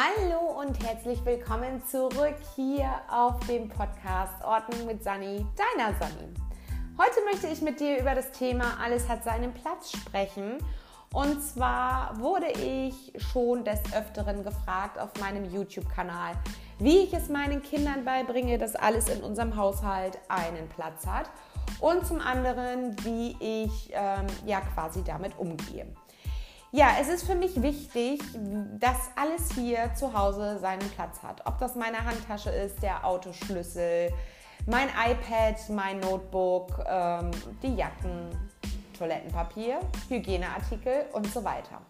Hallo und herzlich willkommen zurück hier auf dem Podcast Ordnung mit Sani, deiner Sani. Heute möchte ich mit dir über das Thema Alles hat seinen Platz sprechen. Und zwar wurde ich schon des Öfteren gefragt auf meinem YouTube-Kanal, wie ich es meinen Kindern beibringe, dass alles in unserem Haushalt einen Platz hat. Und zum anderen, wie ich ähm, ja quasi damit umgehe. Ja, es ist für mich wichtig, dass alles hier zu Hause seinen Platz hat. Ob das meine Handtasche ist, der Autoschlüssel, mein iPad, mein Notebook, ähm, die Jacken, Toilettenpapier, Hygieneartikel und so weiter.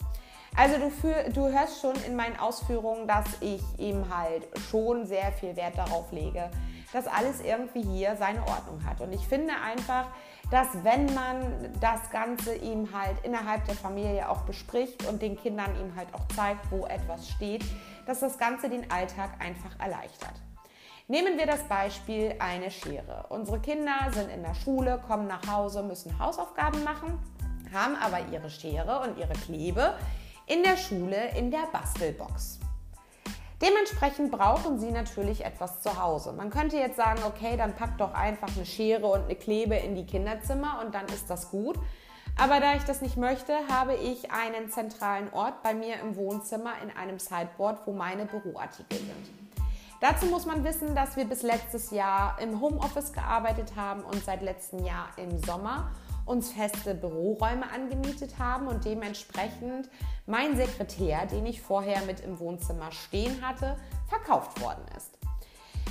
Also du, für, du hörst schon in meinen Ausführungen, dass ich eben halt schon sehr viel Wert darauf lege, dass alles irgendwie hier seine Ordnung hat. Und ich finde einfach, dass wenn man das Ganze ihm halt innerhalb der Familie auch bespricht und den Kindern ihm halt auch zeigt, wo etwas steht, dass das Ganze den Alltag einfach erleichtert. Nehmen wir das Beispiel eine Schere. Unsere Kinder sind in der Schule, kommen nach Hause, müssen Hausaufgaben machen, haben aber ihre Schere und ihre Klebe in der Schule in der Bastelbox. Dementsprechend brauchen Sie natürlich etwas zu Hause. Man könnte jetzt sagen, okay, dann packt doch einfach eine Schere und eine Klebe in die Kinderzimmer und dann ist das gut. Aber da ich das nicht möchte, habe ich einen zentralen Ort bei mir im Wohnzimmer in einem Sideboard, wo meine Büroartikel sind. Dazu muss man wissen, dass wir bis letztes Jahr im Homeoffice gearbeitet haben und seit letztem Jahr im Sommer uns feste Büroräume angemietet haben und dementsprechend mein Sekretär, den ich vorher mit im Wohnzimmer stehen hatte, verkauft worden ist.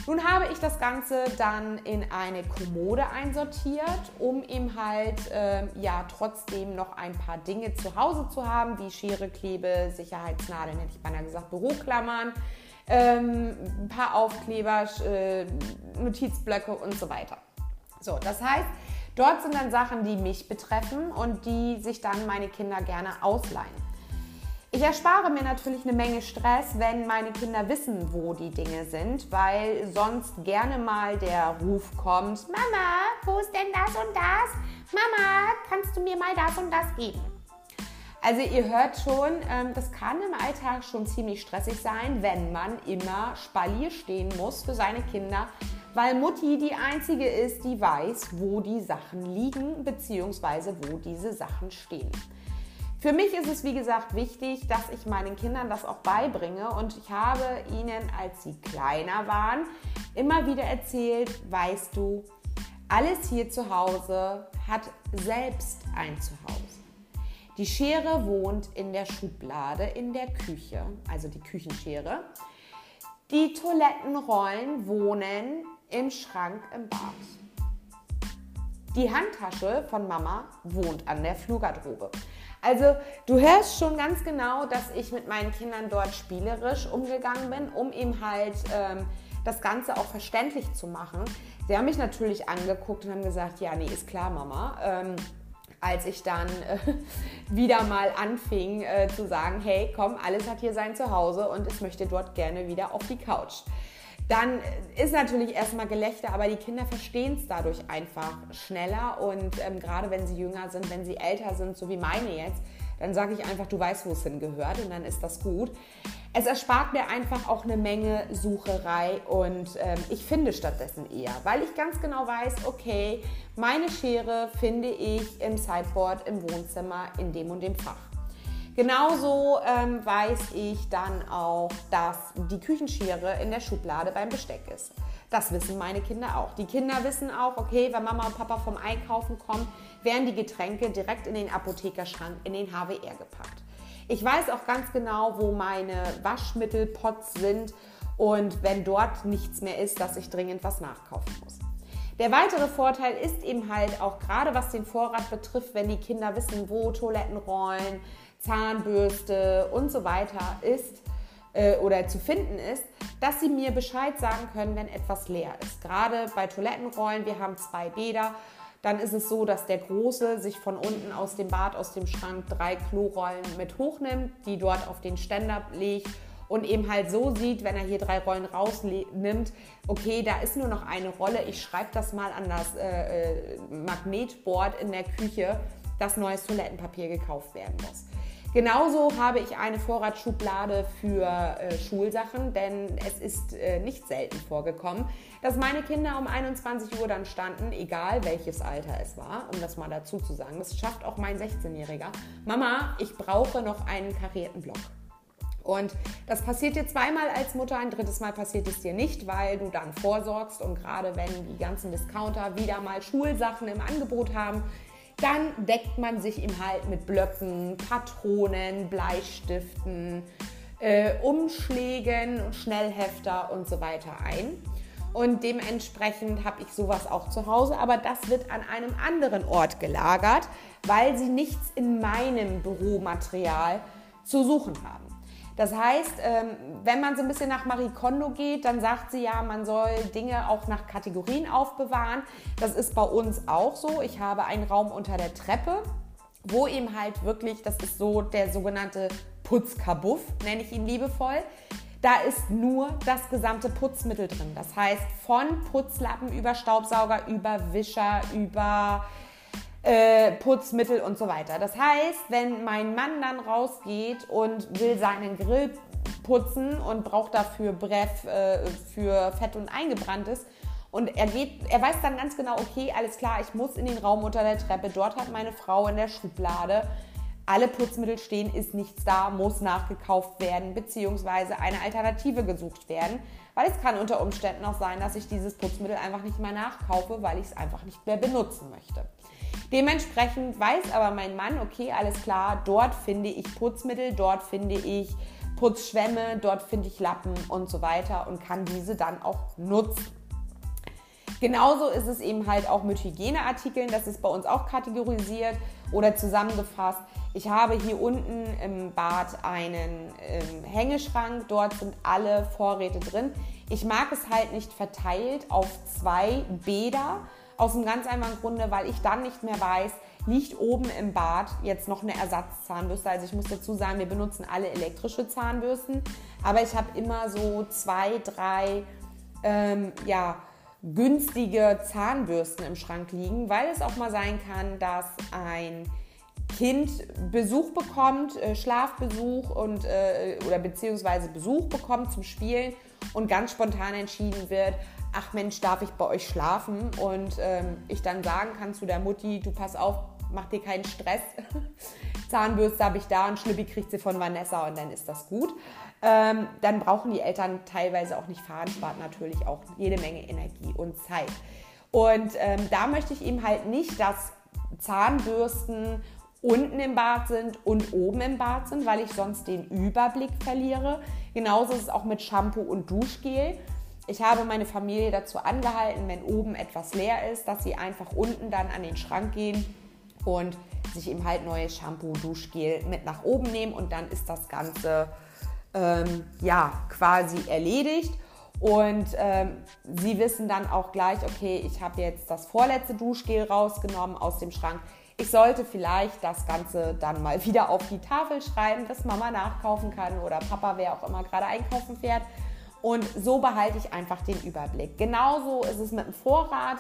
Nun habe ich das Ganze dann in eine Kommode einsortiert, um ihm halt äh, ja trotzdem noch ein paar Dinge zu Hause zu haben, wie Schere, Klebe, Sicherheitsnadeln, hätte ich beinahe gesagt, Büroklammern, ähm, ein paar Aufkleber, äh, Notizblöcke und so weiter. So, das heißt, Dort sind dann Sachen, die mich betreffen und die sich dann meine Kinder gerne ausleihen. Ich erspare mir natürlich eine Menge Stress, wenn meine Kinder wissen, wo die Dinge sind, weil sonst gerne mal der Ruf kommt, Mama, wo ist denn das und das? Mama, kannst du mir mal das und das geben? Also ihr hört schon, ähm, das kann im Alltag schon ziemlich stressig sein, wenn man immer Spalier stehen muss für seine Kinder, weil Mutti die einzige ist, die weiß, wo die Sachen liegen bzw. wo diese Sachen stehen. Für mich ist es wie gesagt wichtig, dass ich meinen Kindern das auch beibringe und ich habe ihnen, als sie kleiner waren, immer wieder erzählt, weißt du, alles hier zu Hause hat selbst ein Zuhause. Die Schere wohnt in der Schublade in der Küche, also die Küchenschere. Die Toilettenrollen wohnen im Schrank im Bad. Die Handtasche von Mama wohnt an der Flurgarderobe. Also du hörst schon ganz genau, dass ich mit meinen Kindern dort spielerisch umgegangen bin, um ihm halt ähm, das Ganze auch verständlich zu machen. Sie haben mich natürlich angeguckt und haben gesagt, ja, nee, ist klar, Mama. Ähm, als ich dann äh, wieder mal anfing äh, zu sagen, hey, komm, alles hat hier sein Zuhause und ich möchte dort gerne wieder auf die Couch dann ist natürlich erstmal Gelächter, aber die Kinder verstehen es dadurch einfach schneller und ähm, gerade wenn sie jünger sind, wenn sie älter sind, so wie meine jetzt, dann sage ich einfach, du weißt, wo es hingehört und dann ist das gut. Es erspart mir einfach auch eine Menge Sucherei und ähm, ich finde stattdessen eher, weil ich ganz genau weiß, okay, meine Schere finde ich im Sideboard im Wohnzimmer in dem und dem Fach. Genauso ähm, weiß ich dann auch, dass die Küchenschere in der Schublade beim Besteck ist. Das wissen meine Kinder auch. Die Kinder wissen auch, okay, wenn Mama und Papa vom Einkaufen kommen, werden die Getränke direkt in den Apothekerschrank, in den HWR gepackt. Ich weiß auch ganz genau, wo meine Waschmittelpots sind und wenn dort nichts mehr ist, dass ich dringend was nachkaufen muss. Der weitere Vorteil ist eben halt auch gerade was den Vorrat betrifft, wenn die Kinder wissen, wo Toilettenrollen, Zahnbürste und so weiter ist äh, oder zu finden ist, dass sie mir Bescheid sagen können, wenn etwas leer ist. Gerade bei Toilettenrollen, wir haben zwei Bäder, dann ist es so, dass der Große sich von unten aus dem Bad, aus dem Schrank drei Klorollen mit hochnimmt, die dort auf den Ständer legt und eben halt so sieht, wenn er hier drei Rollen rausnimmt, okay, da ist nur noch eine Rolle, ich schreibe das mal an das äh, äh Magnetboard in der Küche, dass neues Toilettenpapier gekauft werden muss. Genauso habe ich eine Vorratsschublade für äh, Schulsachen, denn es ist äh, nicht selten vorgekommen, dass meine Kinder um 21 Uhr dann standen, egal welches Alter es war, um das mal dazu zu sagen. Das schafft auch mein 16-Jähriger. Mama, ich brauche noch einen karierten Block. Und das passiert dir zweimal als Mutter, ein drittes Mal passiert es dir nicht, weil du dann vorsorgst und gerade wenn die ganzen Discounter wieder mal Schulsachen im Angebot haben, dann deckt man sich ihm halt mit Blöcken, Patronen, Bleistiften, äh, Umschlägen, Schnellhefter und so weiter ein. Und dementsprechend habe ich sowas auch zu Hause, aber das wird an einem anderen Ort gelagert, weil sie nichts in meinem Büromaterial zu suchen haben. Das heißt, ähm, wenn man so ein bisschen nach Marie Kondo geht, dann sagt sie ja, man soll Dinge auch nach Kategorien aufbewahren. Das ist bei uns auch so. Ich habe einen Raum unter der Treppe, wo eben halt wirklich, das ist so der sogenannte Putzkabuff, nenne ich ihn liebevoll. Da ist nur das gesamte Putzmittel drin. Das heißt, von Putzlappen über Staubsauger, über Wischer, über äh, Putzmittel und so weiter. Das heißt, wenn mein Mann dann rausgeht und will seinen Grill putzen und braucht dafür Breff äh, für Fett und Eingebranntes und er geht, er weiß dann ganz genau, okay, alles klar, ich muss in den Raum unter der Treppe. Dort hat meine Frau in der Schublade alle Putzmittel stehen, ist nichts da, muss nachgekauft werden, beziehungsweise eine Alternative gesucht werden. Weil es kann unter Umständen auch sein, dass ich dieses Putzmittel einfach nicht mehr nachkaufe, weil ich es einfach nicht mehr benutzen möchte. Dementsprechend weiß aber mein Mann, okay, alles klar, dort finde ich Putzmittel, dort finde ich Putzschwämme, dort finde ich Lappen und so weiter und kann diese dann auch nutzen. Genauso ist es eben halt auch mit Hygieneartikeln, das ist bei uns auch kategorisiert oder zusammengefasst. Ich habe hier unten im Bad einen ähm, Hängeschrank, dort sind alle Vorräte drin. Ich mag es halt nicht verteilt auf zwei Bäder, aus einem ganz einfachen Grunde, weil ich dann nicht mehr weiß, liegt oben im Bad jetzt noch eine Ersatzzahnbürste. Also ich muss dazu sagen, wir benutzen alle elektrische Zahnbürsten, aber ich habe immer so zwei, drei, ähm, ja, günstige Zahnbürsten im Schrank liegen, weil es auch mal sein kann, dass ein Kind Besuch bekommt, äh, Schlafbesuch und äh, oder beziehungsweise Besuch bekommt zum Spielen und ganz spontan entschieden wird, ach Mensch, darf ich bei euch schlafen? Und ähm, ich dann sagen kann zu der Mutti, du pass auf, mach dir keinen Stress. Zahnbürste habe ich da und Schlüppi kriegt sie von Vanessa und dann ist das gut. Ähm, dann brauchen die Eltern teilweise auch nicht fahren, spart natürlich auch jede Menge Energie und Zeit. Und ähm, da möchte ich eben halt nicht, dass Zahnbürsten unten im Bad sind und oben im Bad sind, weil ich sonst den Überblick verliere. Genauso ist es auch mit Shampoo und Duschgel. Ich habe meine Familie dazu angehalten, wenn oben etwas leer ist, dass sie einfach unten dann an den Schrank gehen und sich eben halt neues Shampoo, Duschgel mit nach oben nehmen und dann ist das Ganze ähm, ja quasi erledigt. Und ähm, sie wissen dann auch gleich, okay, ich habe jetzt das vorletzte Duschgel rausgenommen aus dem Schrank. Ich sollte vielleicht das Ganze dann mal wieder auf die Tafel schreiben, dass Mama nachkaufen kann oder Papa, wer auch immer gerade einkaufen fährt. Und so behalte ich einfach den Überblick. Genauso ist es mit dem Vorrat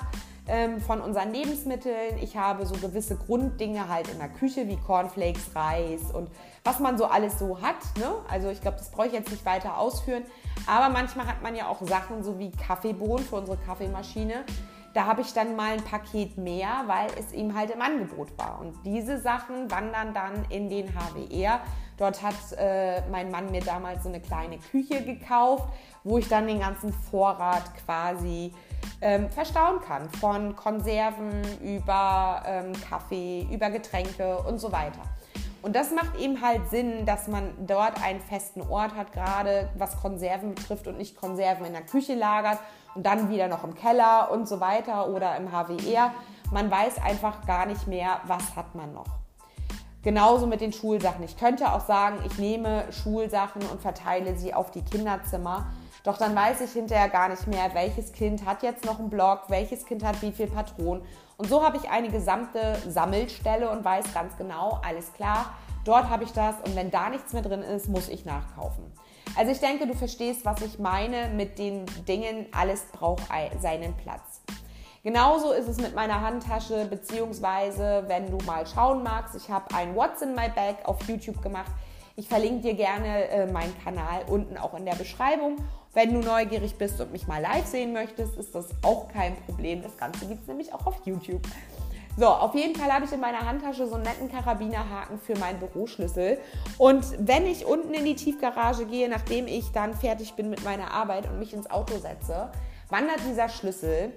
ähm, von unseren Lebensmitteln. Ich habe so gewisse Grunddinge halt in der Küche wie Cornflakes, Reis und was man so alles so hat. Ne? Also ich glaube, das brauche ich jetzt nicht weiter ausführen. Aber manchmal hat man ja auch Sachen so wie Kaffeebohnen für unsere Kaffeemaschine. Da habe ich dann mal ein Paket mehr, weil es ihm halt im Angebot war. Und diese Sachen wandern dann in den HWR. Dort hat äh, mein Mann mir damals so eine kleine Küche gekauft, wo ich dann den ganzen Vorrat quasi ähm, verstauen kann. Von Konserven über ähm, Kaffee, über Getränke und so weiter. Und das macht eben halt Sinn, dass man dort einen festen Ort hat, gerade was Konserven betrifft und nicht Konserven in der Küche lagert und dann wieder noch im Keller und so weiter oder im HWR. Man weiß einfach gar nicht mehr, was hat man noch. Genauso mit den Schulsachen. Ich könnte auch sagen, ich nehme Schulsachen und verteile sie auf die Kinderzimmer. Doch dann weiß ich hinterher gar nicht mehr, welches Kind hat jetzt noch einen Block, welches Kind hat wie viel Patronen. Und so habe ich eine gesamte Sammelstelle und weiß ganz genau, alles klar, dort habe ich das und wenn da nichts mehr drin ist, muss ich nachkaufen. Also ich denke, du verstehst, was ich meine mit den Dingen, alles braucht seinen Platz. Genauso ist es mit meiner Handtasche, beziehungsweise wenn du mal schauen magst, ich habe ein What's in my bag auf YouTube gemacht. Ich verlinke dir gerne äh, meinen Kanal unten auch in der Beschreibung. Wenn du neugierig bist und mich mal live sehen möchtest, ist das auch kein Problem. Das Ganze gibt es nämlich auch auf YouTube. So, auf jeden Fall habe ich in meiner Handtasche so einen netten Karabinerhaken für meinen Büroschlüssel. Und wenn ich unten in die Tiefgarage gehe, nachdem ich dann fertig bin mit meiner Arbeit und mich ins Auto setze, wandert dieser Schlüssel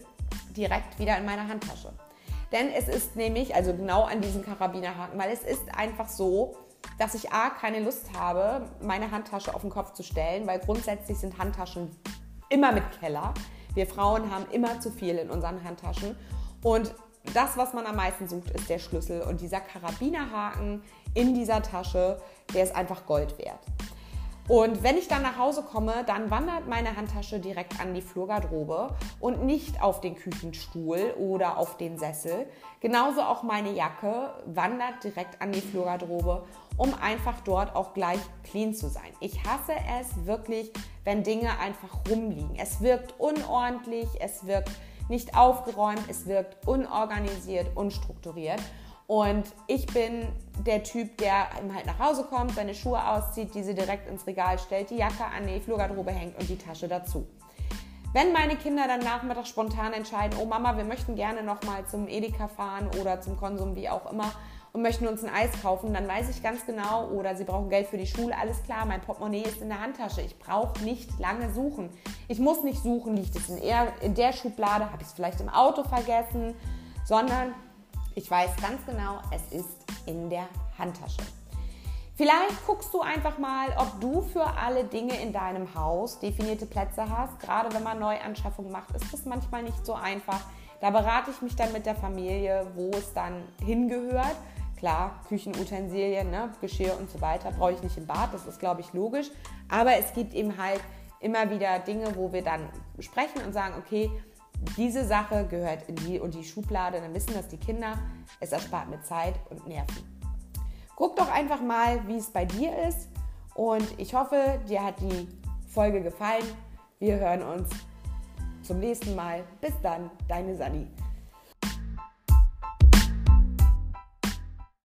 direkt wieder in meine Handtasche. Denn es ist nämlich, also genau an diesem Karabinerhaken, weil es ist einfach so, dass ich A, keine Lust habe, meine Handtasche auf den Kopf zu stellen, weil grundsätzlich sind Handtaschen immer mit Keller. Wir Frauen haben immer zu viel in unseren Handtaschen. Und das, was man am meisten sucht, ist der Schlüssel. Und dieser Karabinerhaken in dieser Tasche, der ist einfach Gold wert. Und wenn ich dann nach Hause komme, dann wandert meine Handtasche direkt an die Flurgarderobe und nicht auf den Küchenstuhl oder auf den Sessel. Genauso auch meine Jacke wandert direkt an die Flurgarderobe, um einfach dort auch gleich clean zu sein. Ich hasse es wirklich, wenn Dinge einfach rumliegen. Es wirkt unordentlich, es wirkt nicht aufgeräumt, es wirkt unorganisiert, unstrukturiert. Und ich bin der Typ, der halt nach Hause kommt, seine Schuhe auszieht, diese direkt ins Regal stellt, die Jacke an die Flurgarderobe hängt und die Tasche dazu. Wenn meine Kinder dann nachmittags spontan entscheiden, oh Mama, wir möchten gerne noch mal zum Edeka fahren oder zum Konsum, wie auch immer, und möchten uns ein Eis kaufen, dann weiß ich ganz genau, oder sie brauchen Geld für die Schule, alles klar, mein Portemonnaie ist in der Handtasche. Ich brauche nicht lange suchen. Ich muss nicht suchen, liegt es in der Schublade, habe ich es vielleicht im Auto vergessen, sondern ich weiß ganz genau, es ist in der Handtasche. Vielleicht guckst du einfach mal, ob du für alle Dinge in deinem Haus definierte Plätze hast. Gerade wenn man Neuanschaffungen macht, ist das manchmal nicht so einfach. Da berate ich mich dann mit der Familie, wo es dann hingehört. Klar, Küchenutensilien, ne, Geschirr und so weiter brauche ich nicht im Bad, das ist, glaube ich, logisch. Aber es gibt eben halt immer wieder Dinge, wo wir dann sprechen und sagen, okay, diese Sache gehört in die und die Schublade, dann wissen das die Kinder. Es erspart mir Zeit und Nerven. Guck doch einfach mal, wie es bei dir ist. Und ich hoffe, dir hat die Folge gefallen. Wir hören uns zum nächsten Mal. Bis dann, deine Sani.